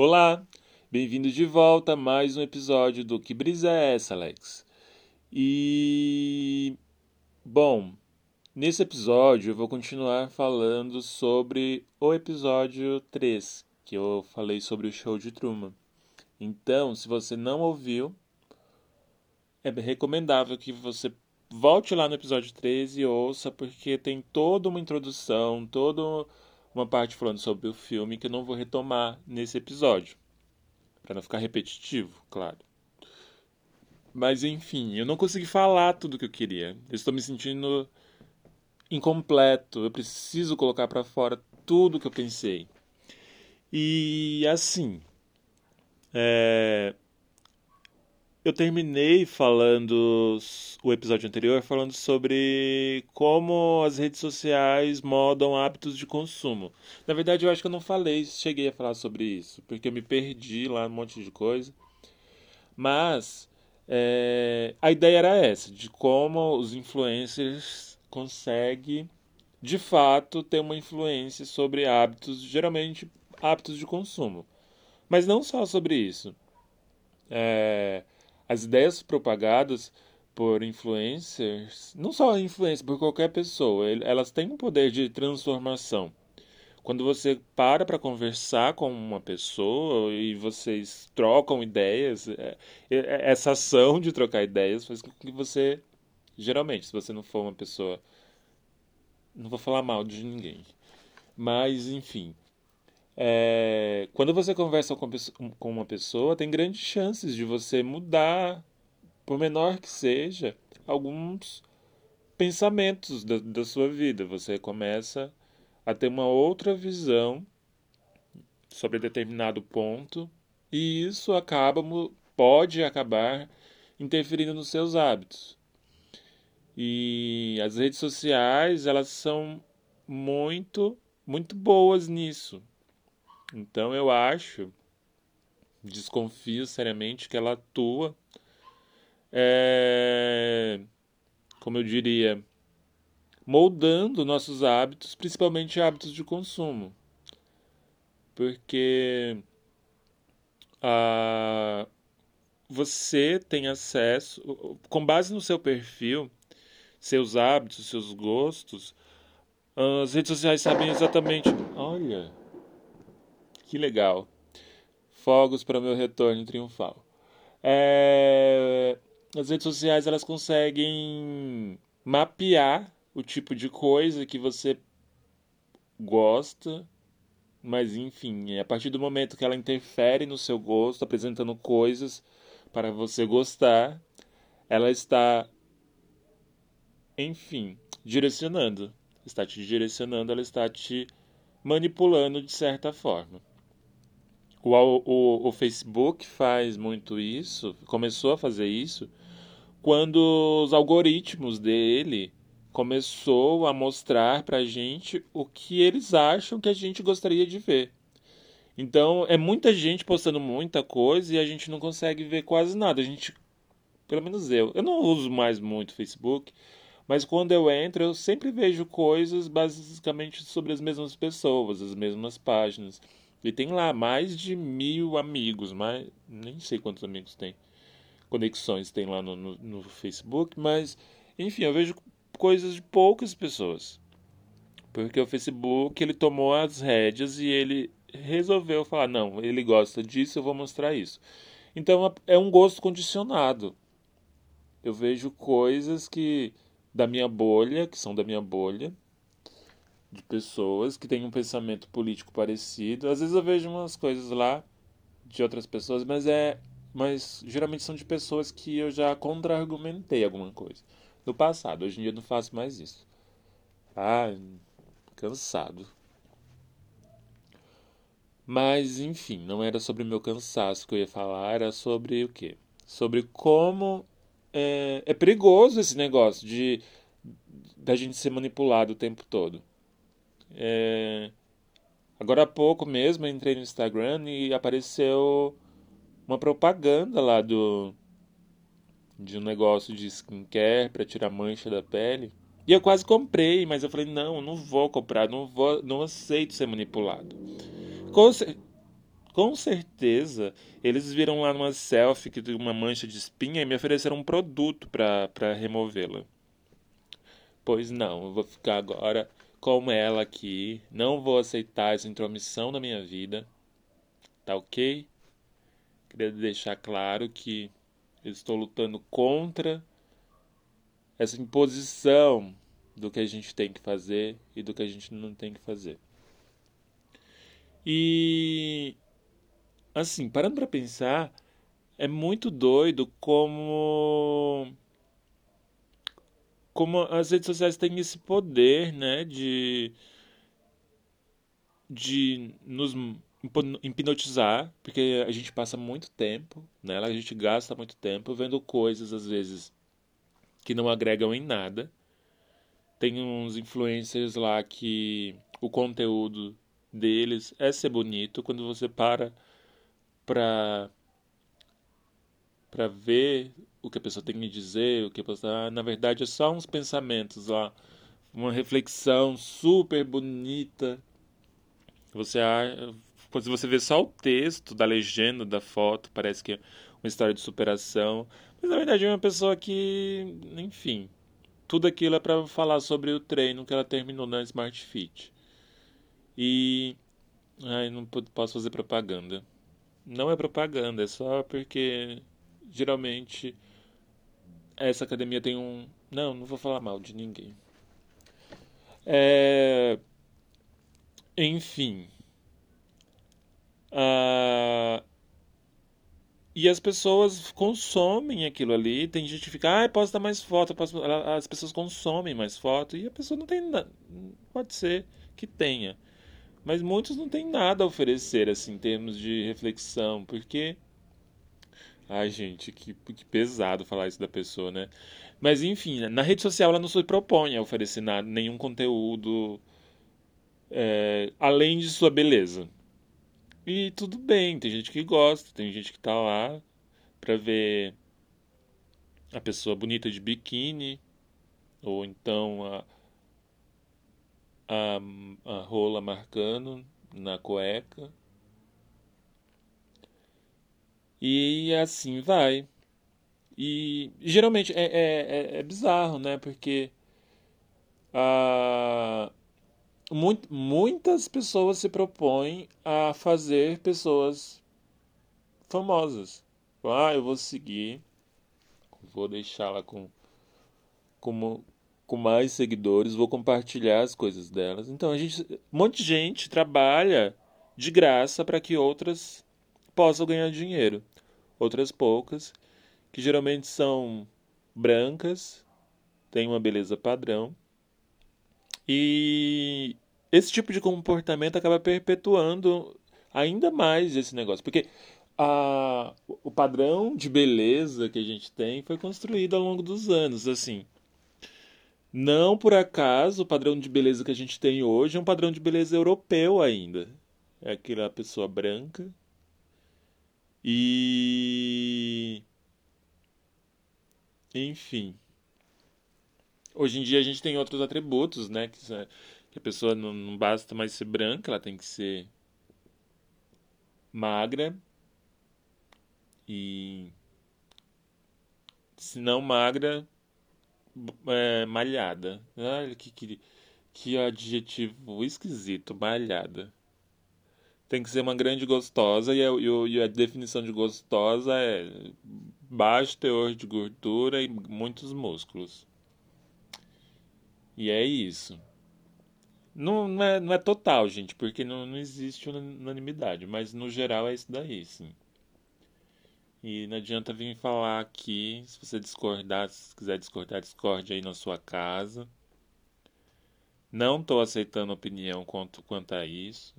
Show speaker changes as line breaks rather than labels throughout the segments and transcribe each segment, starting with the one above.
Olá, bem-vindo de volta a mais um episódio do Que Brisa é essa, Alex? E. Bom, nesse episódio eu vou continuar falando sobre o episódio 3, que eu falei sobre o show de Truman. Então, se você não ouviu, é recomendável que você volte lá no episódio 13 e ouça, porque tem toda uma introdução, toda uma parte falando sobre o filme que eu não vou retomar nesse episódio, para não ficar repetitivo, claro. Mas enfim, eu não consegui falar tudo o que eu queria. Eu estou me sentindo incompleto. Eu preciso colocar para fora tudo o que eu pensei. E assim, é, eu terminei falando o episódio anterior falando sobre como as redes sociais modam hábitos de consumo. Na verdade, eu acho que eu não falei, cheguei a falar sobre isso, porque eu me perdi lá um monte de coisa. Mas é, a ideia era essa, de como os influencers conseguem de fato ter uma influência sobre hábitos, geralmente hábitos de consumo. Mas não só sobre isso. É, as ideias propagadas por influencers, não só influencers, por qualquer pessoa, elas têm um poder de transformação. Quando você para para conversar com uma pessoa e vocês trocam ideias, é, é, essa ação de trocar ideias faz com que você, geralmente, se você não for uma pessoa, não vou falar mal de ninguém, mas enfim, é, quando você conversa com, uma pessoa, tem grandes chances de você mudar, por menor que seja, alguns pensamentos da, da sua vida. Você começa a ter uma outra visão sobre determinado ponto e isso acaba pode acabar interferindo nos seus hábitos. E as redes sociais, elas são muito muito boas nisso. Então eu acho, desconfio seriamente que ela atua, é, como eu diria, moldando nossos hábitos, principalmente hábitos de consumo. Porque a, você tem acesso, com base no seu perfil, seus hábitos, seus gostos, as redes sociais sabem exatamente. Olha, que legal. Fogos para o meu retorno triunfal. É... As redes sociais elas conseguem mapear o tipo de coisa que você gosta, mas enfim, a partir do momento que ela interfere no seu gosto, apresentando coisas para você gostar, ela está, enfim, direcionando. Está te direcionando, ela está te manipulando de certa forma. O, o, o Facebook faz muito isso, começou a fazer isso, quando os algoritmos dele começou a mostrar para a gente o que eles acham que a gente gostaria de ver. Então é muita gente postando muita coisa e a gente não consegue ver quase nada. A gente, pelo menos eu, eu não uso mais muito Facebook, mas quando eu entro eu sempre vejo coisas basicamente sobre as mesmas pessoas, as mesmas páginas. E tem lá mais de mil amigos, mas nem sei quantos amigos tem. Conexões tem lá no, no, no Facebook, mas enfim, eu vejo coisas de poucas pessoas. Porque o Facebook ele tomou as rédeas e ele resolveu falar: não, ele gosta disso, eu vou mostrar isso. Então é um gosto condicionado. Eu vejo coisas que da minha bolha, que são da minha bolha, de pessoas que têm um pensamento político parecido. Às vezes eu vejo umas coisas lá de outras pessoas, mas é, mas geralmente são de pessoas que eu já contra-argumentei alguma coisa no passado. Hoje em dia eu não faço mais isso. Ah, cansado. Mas enfim, não era sobre meu cansaço que eu ia falar, era sobre o quê? Sobre como é, é perigoso esse negócio de da gente ser manipulado o tempo todo. É... Agora há pouco mesmo entrei no Instagram e apareceu uma propaganda lá do de um negócio de skincare para tirar mancha da pele. E eu quase comprei, mas eu falei, não, não vou comprar, não vou, não aceito ser manipulado. Com, com certeza eles viram lá numa selfie que tem uma mancha de espinha e me ofereceram um produto para removê-la. Pois não, eu vou ficar agora com ela aqui, não vou aceitar essa intromissão na minha vida, tá ok? Queria deixar claro que eu estou lutando contra essa imposição do que a gente tem que fazer e do que a gente não tem que fazer. E assim, parando para pensar, é muito doido como como as redes sociais têm esse poder, né, de de nos hipnotizar, porque a gente passa muito tempo nela, a gente gasta muito tempo vendo coisas às vezes que não agregam em nada. Tem uns influencers lá que o conteúdo deles é ser bonito quando você para para para ver o que a pessoa tem que dizer, o que a pessoa, ah, na verdade é só uns pensamentos lá, uma reflexão super bonita. Você quando você vê só o texto da legenda da foto, parece que é uma história de superação, mas na verdade é uma pessoa que, enfim, tudo aquilo é para falar sobre o treino que ela terminou na Smart Fit. E ai, não posso fazer propaganda não é propaganda, é só porque geralmente essa academia tem um. Não, não vou falar mal de ninguém. É... Enfim. Ah... E as pessoas consomem aquilo ali. Tem gente que fica, ah, posso dar mais foto. Posso... As pessoas consomem mais foto. E a pessoa não tem nada. Pode ser que tenha. Mas muitos não têm nada a oferecer, assim, em termos de reflexão, porque. Ai, gente, que, que pesado falar isso da pessoa, né? Mas, enfim, na rede social ela não se propõe a oferecer nada, nenhum conteúdo é, além de sua beleza. E tudo bem, tem gente que gosta, tem gente que tá lá pra ver a pessoa bonita de biquíni, ou então a a, a rola marcando na cueca. E assim vai. E geralmente é, é, é, é bizarro, né? Porque a, muito, muitas pessoas se propõem a fazer pessoas famosas. Ah, eu vou seguir, vou deixá-la com como com mais seguidores, vou compartilhar as coisas delas. Então a gente, um monte de gente trabalha de graça para que outras possam ganhar dinheiro. Outras poucas, que geralmente são brancas, têm uma beleza padrão. E esse tipo de comportamento acaba perpetuando ainda mais esse negócio, porque a, o padrão de beleza que a gente tem foi construído ao longo dos anos, assim. Não por acaso o padrão de beleza que a gente tem hoje é um padrão de beleza europeu ainda. É aquela pessoa branca. E. Enfim. Hoje em dia a gente tem outros atributos, né? Que, que a pessoa não, não basta mais ser branca, ela tem que ser magra. E. Se não magra, é, malhada. Olha que, que, que adjetivo esquisito, malhada. Tem que ser uma grande gostosa e a, e a definição de gostosa é baixo teor de gordura e muitos músculos. E é isso. Não, não, é, não é total, gente, porque não, não existe unanimidade, mas no geral é isso daí, sim. E não adianta vir falar aqui, se você discordar, se quiser discordar, discorde aí na sua casa. Não estou aceitando opinião quanto, quanto a isso.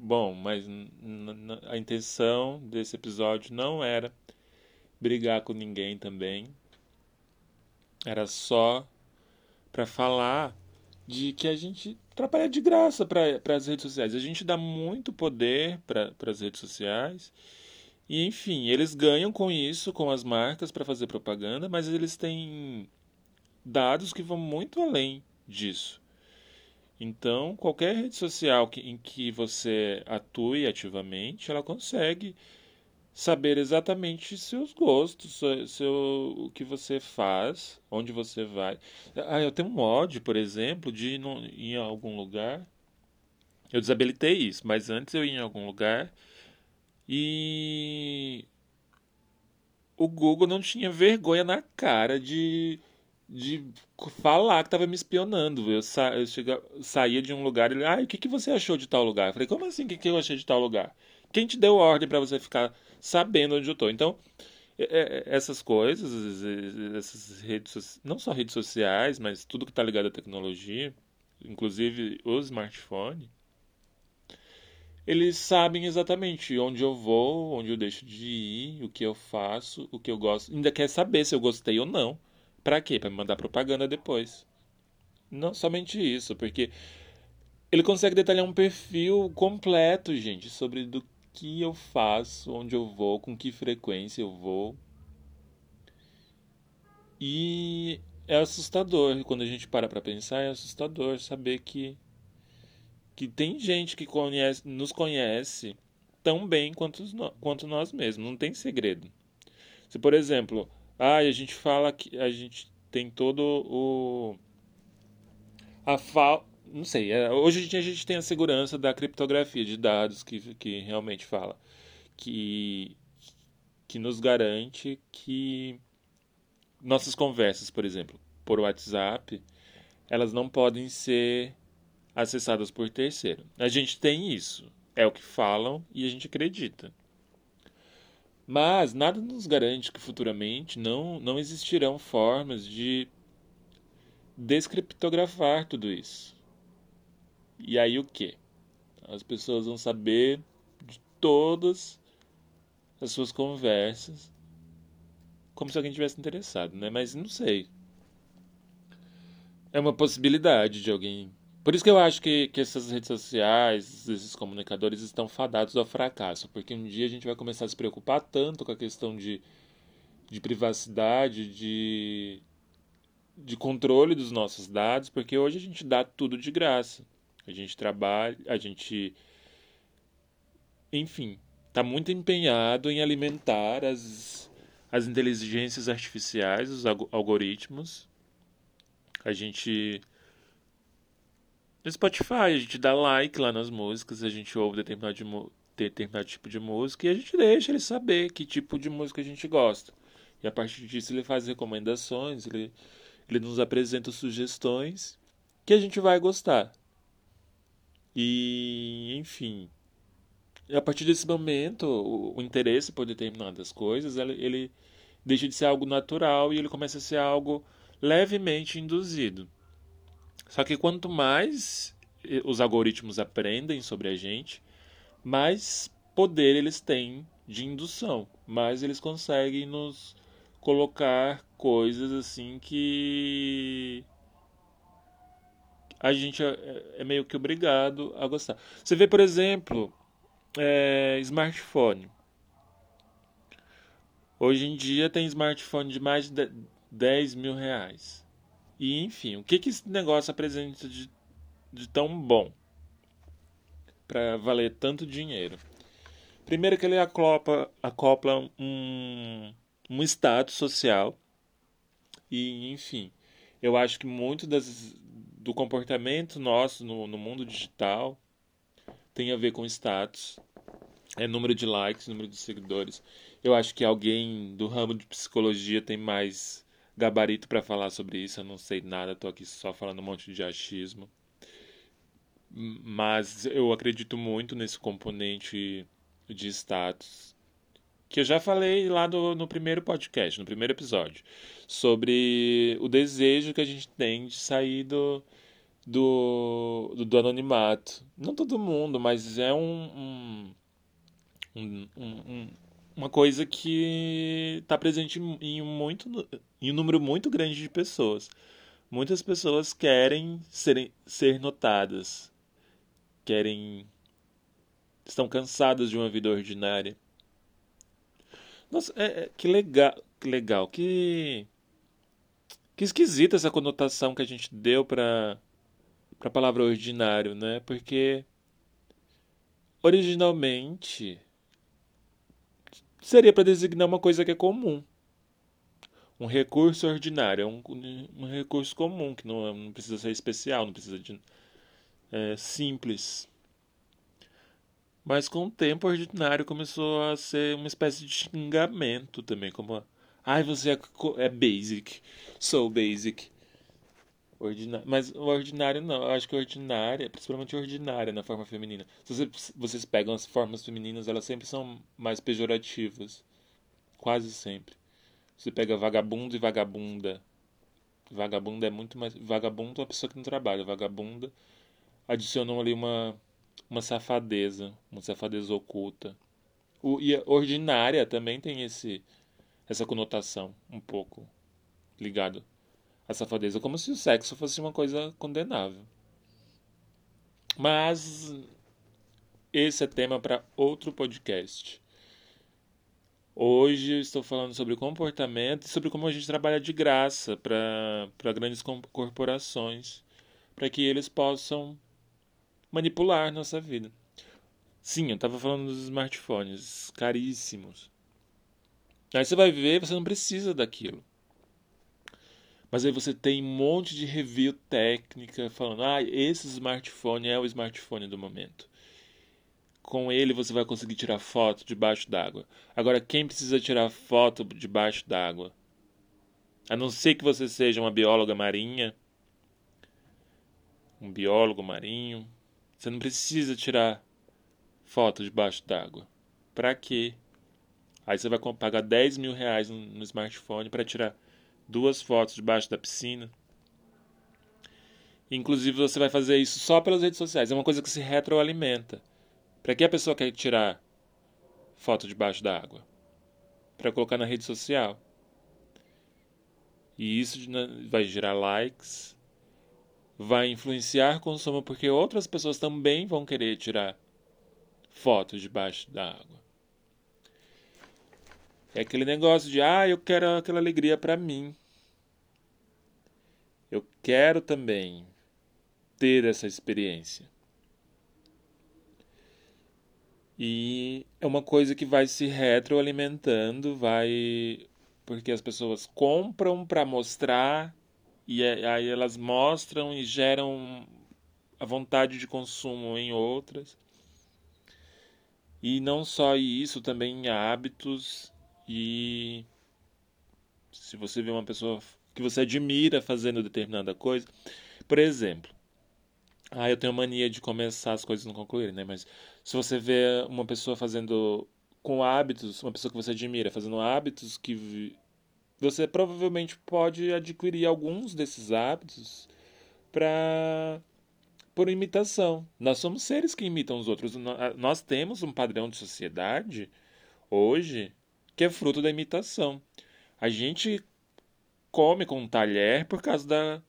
Bom, mas a intenção desse episódio não era brigar com ninguém também. Era só para falar de que a gente trabalha de graça para as redes sociais. A gente dá muito poder para as redes sociais. E enfim, eles ganham com isso, com as marcas para fazer propaganda, mas eles têm dados que vão muito além disso. Então, qualquer rede social que, em que você atue ativamente, ela consegue saber exatamente seus gostos, seu, seu, o que você faz, onde você vai. Ah, eu tenho um ódio, por exemplo, de ir, em algum lugar. Eu desabilitei isso, mas antes eu ia em algum lugar e o Google não tinha vergonha na cara de, de falar que estava me espionando. Eu, sa, eu chega, saía de um lugar e ele, ah, o que, que você achou de tal lugar? Eu falei, como assim, o que, que eu achei de tal lugar? Quem te deu ordem para você ficar sabendo onde eu estou? Então, é, é, essas coisas, essas redes, não só redes sociais, mas tudo que está ligado à tecnologia, inclusive o smartphone, eles sabem exatamente onde eu vou, onde eu deixo de ir, o que eu faço, o que eu gosto. Ainda quer saber se eu gostei ou não. Para quê? Para mandar propaganda depois. Não somente isso, porque ele consegue detalhar um perfil completo, gente, sobre do que eu faço, onde eu vou, com que frequência eu vou. E é assustador, quando a gente para para pensar, é assustador saber que que tem gente que conhece, nos conhece tão bem quanto, quanto nós mesmos, não tem segredo. Se, por exemplo, ah, a gente fala que a gente tem todo o. A fa... Não sei, é, hoje a gente tem a segurança da criptografia de dados que, que realmente fala. Que, que nos garante que nossas conversas, por exemplo, por WhatsApp, elas não podem ser acessadas por terceiro. A gente tem isso. É o que falam e a gente acredita. Mas nada nos garante que futuramente não, não existirão formas de descriptografar tudo isso. E aí o que? As pessoas vão saber de todas as suas conversas como se alguém tivesse interessado, né? Mas não sei. É uma possibilidade de alguém por isso que eu acho que, que essas redes sociais, esses comunicadores estão fadados ao fracasso, porque um dia a gente vai começar a se preocupar tanto com a questão de, de privacidade, de, de controle dos nossos dados, porque hoje a gente dá tudo de graça. A gente trabalha, a gente. Enfim, está muito empenhado em alimentar as, as inteligências artificiais, os algoritmos. A gente no Spotify, a gente dá like lá nas músicas, a gente ouve determinado, de, determinado tipo de música e a gente deixa ele saber que tipo de música a gente gosta. E a partir disso ele faz recomendações, ele, ele nos apresenta sugestões que a gente vai gostar. E, enfim, a partir desse momento, o, o interesse por determinadas coisas, ele, ele deixa de ser algo natural e ele começa a ser algo levemente induzido. Só que quanto mais eh, os algoritmos aprendem sobre a gente, mais poder eles têm de indução, mais eles conseguem nos colocar coisas assim que a gente é, é meio que obrigado a gostar. Você vê, por exemplo, é, smartphone. Hoje em dia tem smartphone de mais de 10 mil reais. E enfim, o que, que esse negócio apresenta de, de tão bom para valer tanto dinheiro? Primeiro que ele acopla, acopla um, um status social e enfim, eu acho que muito das, do comportamento nosso no, no mundo digital tem a ver com status, é número de likes, número de seguidores. Eu acho que alguém do ramo de psicologia tem mais gabarito para falar sobre isso, eu não sei nada, estou aqui só falando um monte de achismo. Mas eu acredito muito nesse componente de status que eu já falei lá do, no primeiro podcast, no primeiro episódio, sobre o desejo que a gente tem de sair do, do, do, do anonimato. Não todo mundo, mas é um, um, um, um uma coisa que está presente em, muito, em um número muito grande de pessoas. Muitas pessoas querem serem, ser notadas, querem. estão cansadas de uma vida ordinária. Nossa, é, é, que legal, que legal, que. Que esquisita essa conotação que a gente deu para a palavra ordinário, né? Porque originalmente seria para designar uma coisa que é comum. Um recurso ordinário é um, um recurso comum, que não, não, precisa ser especial, não precisa de é, simples. Mas com o tempo, ordinário começou a ser uma espécie de xingamento também, como ai, você é, é basic, sou basic. Ordinário. Mas o ordinário não, eu acho que ordinária, principalmente ordinária na forma feminina. Se vocês, vocês pegam as formas femininas, elas sempre são mais pejorativas. Quase sempre. Você pega vagabundo e vagabunda. Vagabunda é muito mais. Vagabundo é uma pessoa que não trabalha. Vagabunda adicionam ali uma, uma safadeza, uma safadeza oculta. O, e a ordinária também tem esse, essa conotação um pouco ligado a safadeza, como se o sexo fosse uma coisa condenável. Mas esse é tema para outro podcast. Hoje estou falando sobre comportamento e sobre como a gente trabalha de graça para grandes corporações, para que eles possam manipular nossa vida. Sim, eu estava falando dos smartphones caríssimos. Aí você vai ver, você não precisa daquilo. Mas aí você tem um monte de review técnica falando: ah, esse smartphone é o smartphone do momento. Com ele você vai conseguir tirar foto debaixo d'água. Agora, quem precisa tirar foto debaixo d'água? A não ser que você seja uma bióloga marinha, um biólogo marinho, você não precisa tirar foto debaixo d'água. Para quê? Aí você vai pagar 10 mil reais no smartphone para tirar duas fotos debaixo da piscina. Inclusive, você vai fazer isso só pelas redes sociais. É uma coisa que se retroalimenta. Para que a pessoa quer tirar foto debaixo da água? Para colocar na rede social. E isso vai gerar likes, vai influenciar consumo, porque outras pessoas também vão querer tirar fotos debaixo da água. É aquele negócio de, ah, eu quero aquela alegria para mim. Eu quero também ter essa experiência. E é uma coisa que vai se retroalimentando, vai porque as pessoas compram para mostrar e é, aí elas mostram e geram a vontade de consumo em outras. E não só isso, também em hábitos e se você vê uma pessoa que você admira fazendo determinada coisa, por exemplo, ah, eu tenho mania de começar as coisas e não concluir, né? Mas se você vê uma pessoa fazendo com hábitos, uma pessoa que você admira fazendo hábitos que você provavelmente pode adquirir alguns desses hábitos para por imitação. Nós somos seres que imitam os outros. Nós temos um padrão de sociedade hoje que é fruto da imitação. A gente come com um talher por causa da,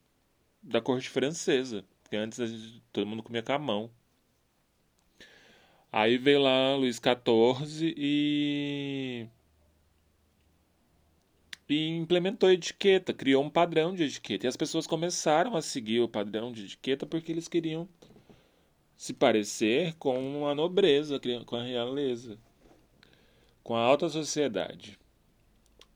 da corte francesa, porque antes todo mundo comia com a mão. Aí veio lá Luís XIV e e implementou a etiqueta, criou um padrão de etiqueta. E as pessoas começaram a seguir o padrão de etiqueta porque eles queriam se parecer com a nobreza, com a realeza com a alta sociedade.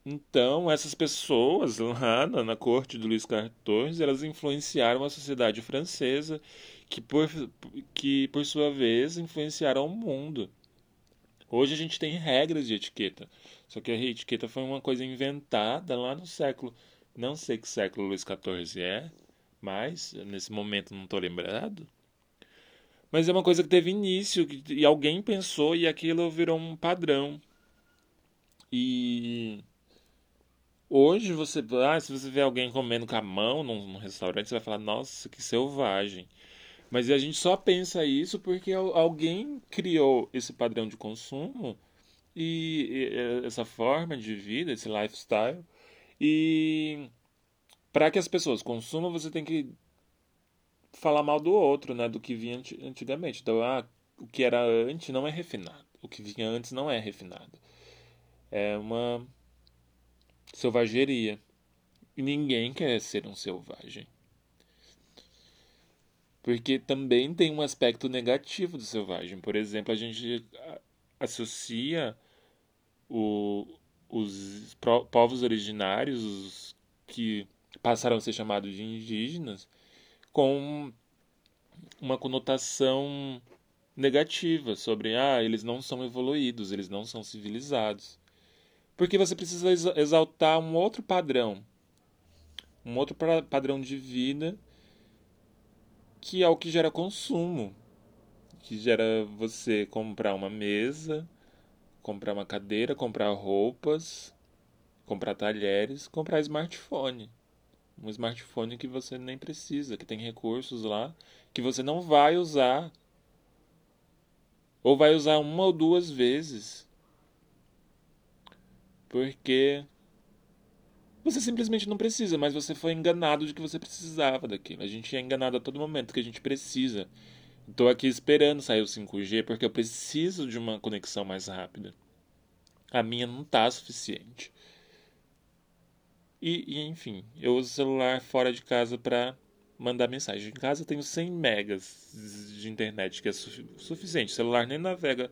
Então, essas pessoas lá na, na corte do Luís XIV, elas influenciaram a sociedade francesa, que por, que por sua vez influenciaram o mundo. Hoje a gente tem regras de etiqueta, só que a etiqueta foi uma coisa inventada lá no século, não sei que século Luís XIV é, mas nesse momento não estou lembrado. Mas é uma coisa que teve início e alguém pensou e aquilo virou um padrão. E hoje você, ah, se você vê alguém comendo com a mão num, num restaurante, você vai falar, nossa, que selvagem. Mas a gente só pensa isso porque alguém criou esse padrão de consumo e essa forma de vida, esse lifestyle. E para que as pessoas consumam, você tem que falar mal do outro, né? Do que vinha antigamente. Então, ah, o que era antes não é refinado. O que vinha antes não é refinado é uma selvageria. E ninguém quer ser um selvagem. Porque também tem um aspecto negativo do selvagem. Por exemplo, a gente associa o, os povos originários, os que passaram a ser chamados de indígenas, com uma conotação negativa sobre ah, eles não são evoluídos, eles não são civilizados. Porque você precisa exaltar um outro padrão, um outro padrão de vida que é o que gera consumo, que gera você comprar uma mesa, comprar uma cadeira, comprar roupas, comprar talheres, comprar smartphone. Um smartphone que você nem precisa, que tem recursos lá que você não vai usar ou vai usar uma ou duas vezes. Porque você simplesmente não precisa, mas você foi enganado de que você precisava daquilo. A gente é enganado a todo momento que a gente precisa. Estou aqui esperando sair o 5G porque eu preciso de uma conexão mais rápida. A minha não está suficiente. E, e, enfim, eu uso o celular fora de casa para mandar mensagem. Em casa eu tenho 100 megas de internet, que é su suficiente. O celular nem navega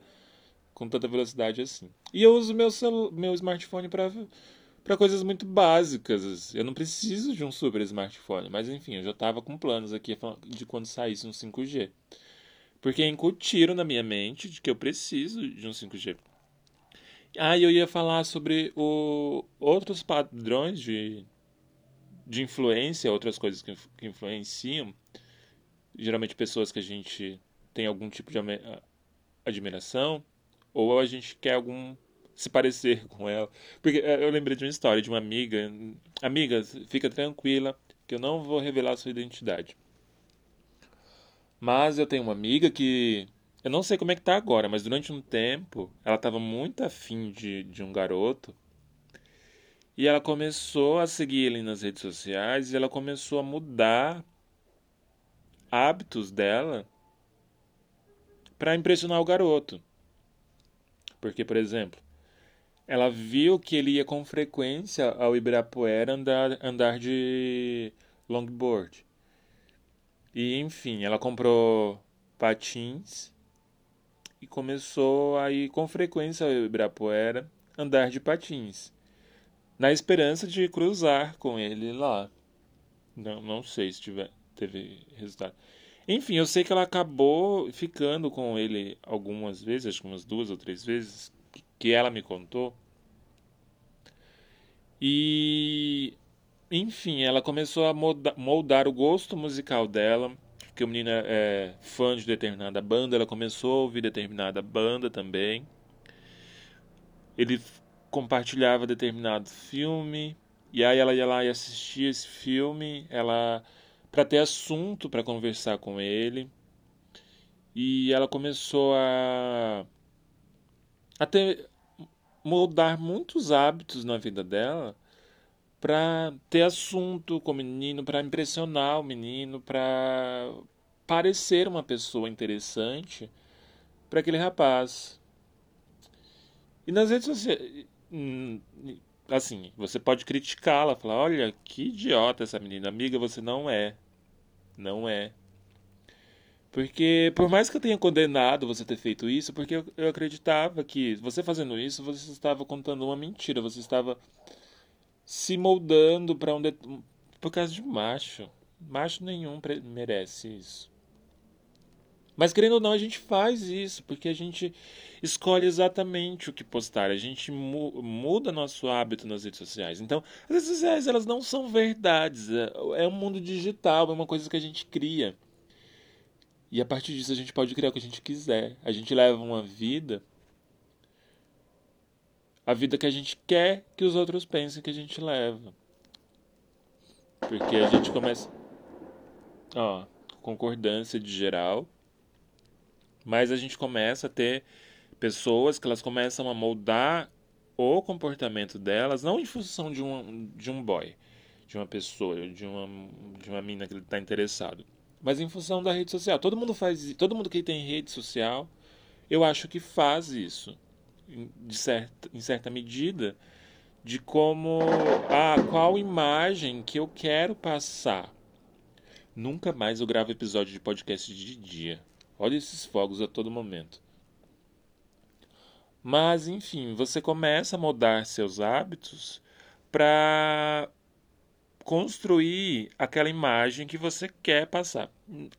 com tanta velocidade assim. E eu uso meu, meu smartphone para coisas muito básicas. Eu não preciso de um super smartphone, mas enfim, eu já estava com planos aqui de quando saísse um 5G. Porque incutiram na minha mente de que eu preciso de um 5G. Ah, eu ia falar sobre o, outros padrões de, de influência, outras coisas que, que influenciam. Geralmente pessoas que a gente tem algum tipo de admiração, ou a gente quer algum se parecer com ela. Porque é, eu lembrei de uma história de uma amiga. Amiga, fica tranquila que eu não vou revelar sua identidade. Mas eu tenho uma amiga que. Eu não sei como é que tá agora, mas durante um tempo ela estava muito afim de, de um garoto. E ela começou a seguir ele nas redes sociais e ela começou a mudar hábitos dela para impressionar o garoto. Porque, por exemplo, ela viu que ele ia com frequência ao Ibirapuera andar, andar de longboard. E enfim, ela comprou patins e começou a ir com frequência ao Ibirapuera andar de patins, na esperança de cruzar com ele lá. Não, não sei se tiver, teve resultado. Enfim, eu sei que ela acabou ficando com ele algumas vezes, acho que umas duas ou três vezes, que ela me contou. E enfim, ela começou a moldar o gosto musical dela, porque o menino é, é fã de determinada banda, ela começou a ouvir determinada banda também. Ele compartilhava determinado filme, e aí ela ia lá e assistia esse filme, ela para ter assunto para conversar com ele. E ela começou a a ter moldar muitos hábitos na vida dela para ter assunto com o menino, para impressionar o menino, para parecer uma pessoa interessante para aquele rapaz. E nas redes sociais, hum, assim, você pode criticá-la, falar: olha, que idiota essa menina, amiga, você não é. Não é. Porque, por mais que eu tenha condenado você ter feito isso, porque eu, eu acreditava que você fazendo isso, você estava contando uma mentira, você estava se moldando para um. Por causa de macho. Macho nenhum merece isso. Mas querendo ou não, a gente faz isso, porque a gente escolhe exatamente o que postar, a gente mu muda nosso hábito nas redes sociais. Então, as redes sociais elas não são verdades, é, é um mundo digital, é uma coisa que a gente cria. E a partir disso a gente pode criar o que a gente quiser. A gente leva uma vida. A vida que a gente quer que os outros pensem que a gente leva. Porque a gente começa. Ó, concordância de geral. Mas a gente começa a ter pessoas que elas começam a moldar o comportamento delas, não em função de um, de um boy, de uma pessoa, de uma, de uma mina que ele está interessado mas em função da rede social. Todo mundo faz, todo mundo que tem rede social, eu acho que faz isso, de certa, em certa medida, de como a qual imagem que eu quero passar. Nunca mais eu gravo episódio de podcast de dia. Olha esses fogos a todo momento. Mas, enfim, você começa a mudar seus hábitos para construir aquela imagem que você quer passar.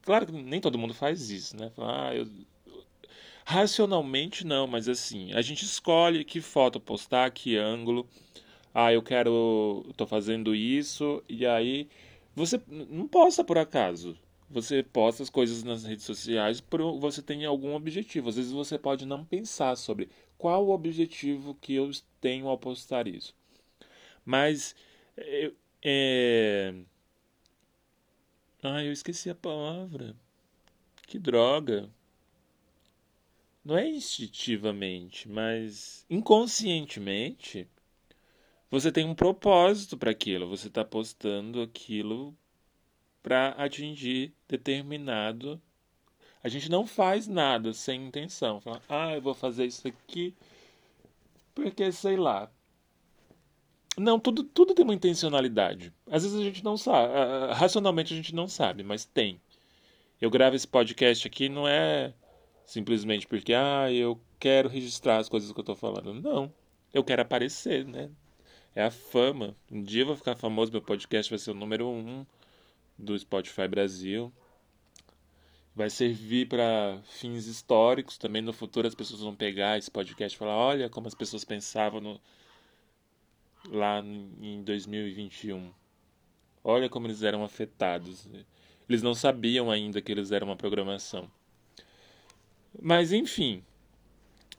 Claro que nem todo mundo faz isso, né? Ah, eu... Racionalmente não, mas assim, a gente escolhe que foto postar, que ângulo. Ah, eu quero, estou fazendo isso e aí você não posta por acaso. Você posta as coisas nas redes sociais por você tem algum objetivo. Às vezes você pode não pensar sobre qual o objetivo que eu tenho ao postar isso. Mas é... Ah, eu esqueci a palavra. Que droga. Não é instintivamente, mas inconscientemente você tem um propósito para aquilo. Você está postando aquilo para atingir determinado. A gente não faz nada sem intenção. Fala, ah, eu vou fazer isso aqui porque sei lá. Não, tudo, tudo tem uma intencionalidade. Às vezes a gente não sabe. Racionalmente a gente não sabe, mas tem. Eu gravo esse podcast aqui não é simplesmente porque, ah, eu quero registrar as coisas que eu estou falando. Não. Eu quero aparecer, né? é a fama. Um dia eu vou ficar famoso, meu podcast vai ser o número um do Spotify Brasil. Vai servir para fins históricos também. No futuro as pessoas vão pegar esse podcast e falar: olha como as pessoas pensavam no... lá em 2021. Olha como eles eram afetados. Eles não sabiam ainda que eles eram uma programação. Mas enfim,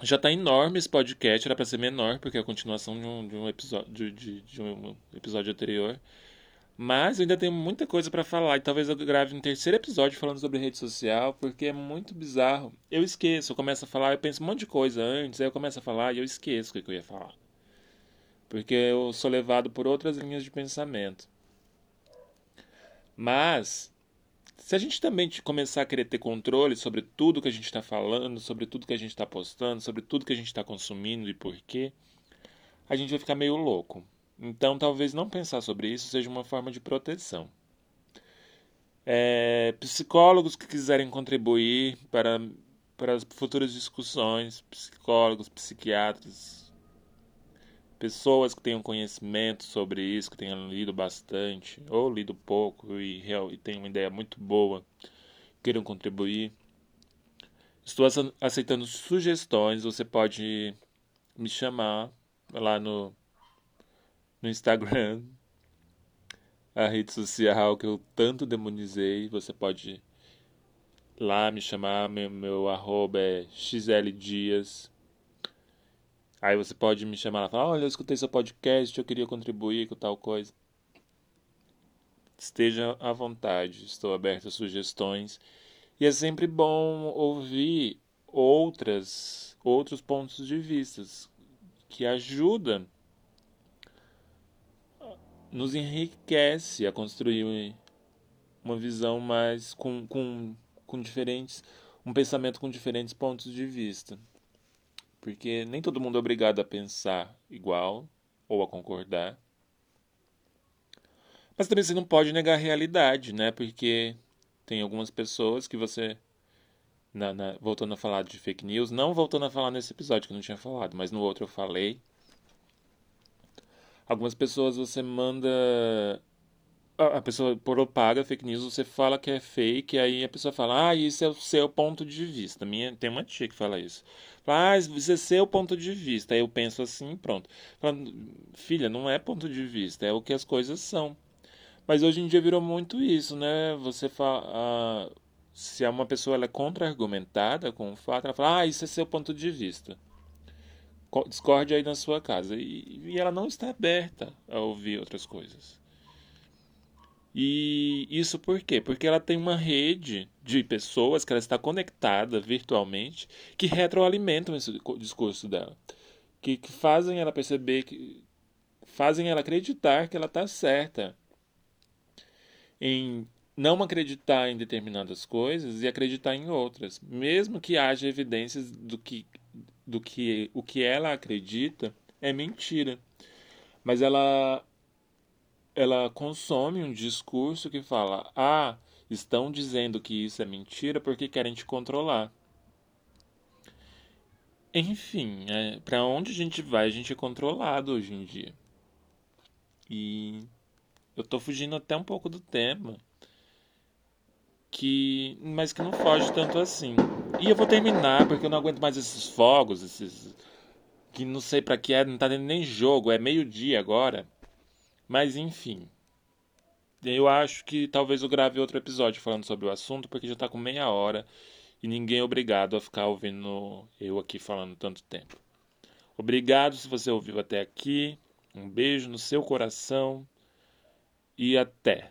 já está enorme esse podcast, era para ser menor, porque é a continuação de um, de um episódio de, de, um episódio anterior. Mas ainda tenho muita coisa para falar e talvez eu grave um terceiro episódio falando sobre rede social, porque é muito bizarro. Eu esqueço, eu começo a falar, eu penso um monte de coisa antes, aí eu começo a falar e eu esqueço o que eu ia falar. Porque eu sou levado por outras linhas de pensamento. Mas se a gente também começar a querer ter controle sobre tudo que a gente está falando, sobre tudo que a gente está postando, sobre tudo que a gente está consumindo e por quê, a gente vai ficar meio louco. Então, talvez não pensar sobre isso seja uma forma de proteção. É, psicólogos que quiserem contribuir para, para as futuras discussões, psicólogos, psiquiatras, pessoas que tenham conhecimento sobre isso, que tenham lido bastante, ou lido pouco e, e tenham uma ideia muito boa, queiram contribuir. Estou aceitando sugestões, você pode me chamar lá no, no Instagram, a rede social que eu tanto demonizei. Você pode lá me chamar, meu, meu arroba é xldias Aí você pode me chamar lá e falar: Olha, eu escutei seu podcast, eu queria contribuir com tal coisa. Esteja à vontade, estou aberto a sugestões. E é sempre bom ouvir outras, outros pontos de vista que ajuda, nos enriquece a construir uma visão mais com, com, com diferentes, um pensamento com diferentes pontos de vista. Porque nem todo mundo é obrigado a pensar igual ou a concordar. Mas também você não pode negar a realidade, né? Porque tem algumas pessoas que você. Na, na, voltando a falar de fake news, não voltando a falar nesse episódio que eu não tinha falado, mas no outro eu falei. Algumas pessoas você manda a pessoa propaga fake news, você fala que é fake, aí a pessoa fala, ah, isso é o seu ponto de vista. Minha, tem uma tia que fala isso. Fala, ah, isso é seu ponto de vista. Aí eu penso assim, pronto. Fala, Filha, não é ponto de vista, é o que as coisas são. Mas hoje em dia virou muito isso, né? Você fala. Ah, se uma pessoa ela é contra-argumentada com o fato, ela fala, ah, isso é seu ponto de vista. Discorde aí na sua casa. E, e ela não está aberta a ouvir outras coisas. E isso por quê? Porque ela tem uma rede de pessoas que ela está conectada virtualmente que retroalimentam esse discurso dela. Que, que fazem ela perceber, que fazem ela acreditar que ela está certa em não acreditar em determinadas coisas e acreditar em outras, mesmo que haja evidências do que, do que o que ela acredita é mentira. Mas ela ela consome um discurso que fala: ah, estão dizendo que isso é mentira porque querem te controlar. Enfim, é, para onde a gente vai, a gente é controlado hoje em dia. E eu tô fugindo até um pouco do tema, que mas que não foge tanto assim. E eu vou terminar porque eu não aguento mais esses fogos, esses que não sei para que é, não tá tendo nem jogo, é meio-dia agora. Mas enfim. Eu acho que talvez eu grave outro episódio falando sobre o assunto, porque já tá com meia hora e ninguém é obrigado a ficar ouvindo eu aqui falando tanto tempo. Obrigado se você ouviu até aqui. Um beijo no seu coração e até.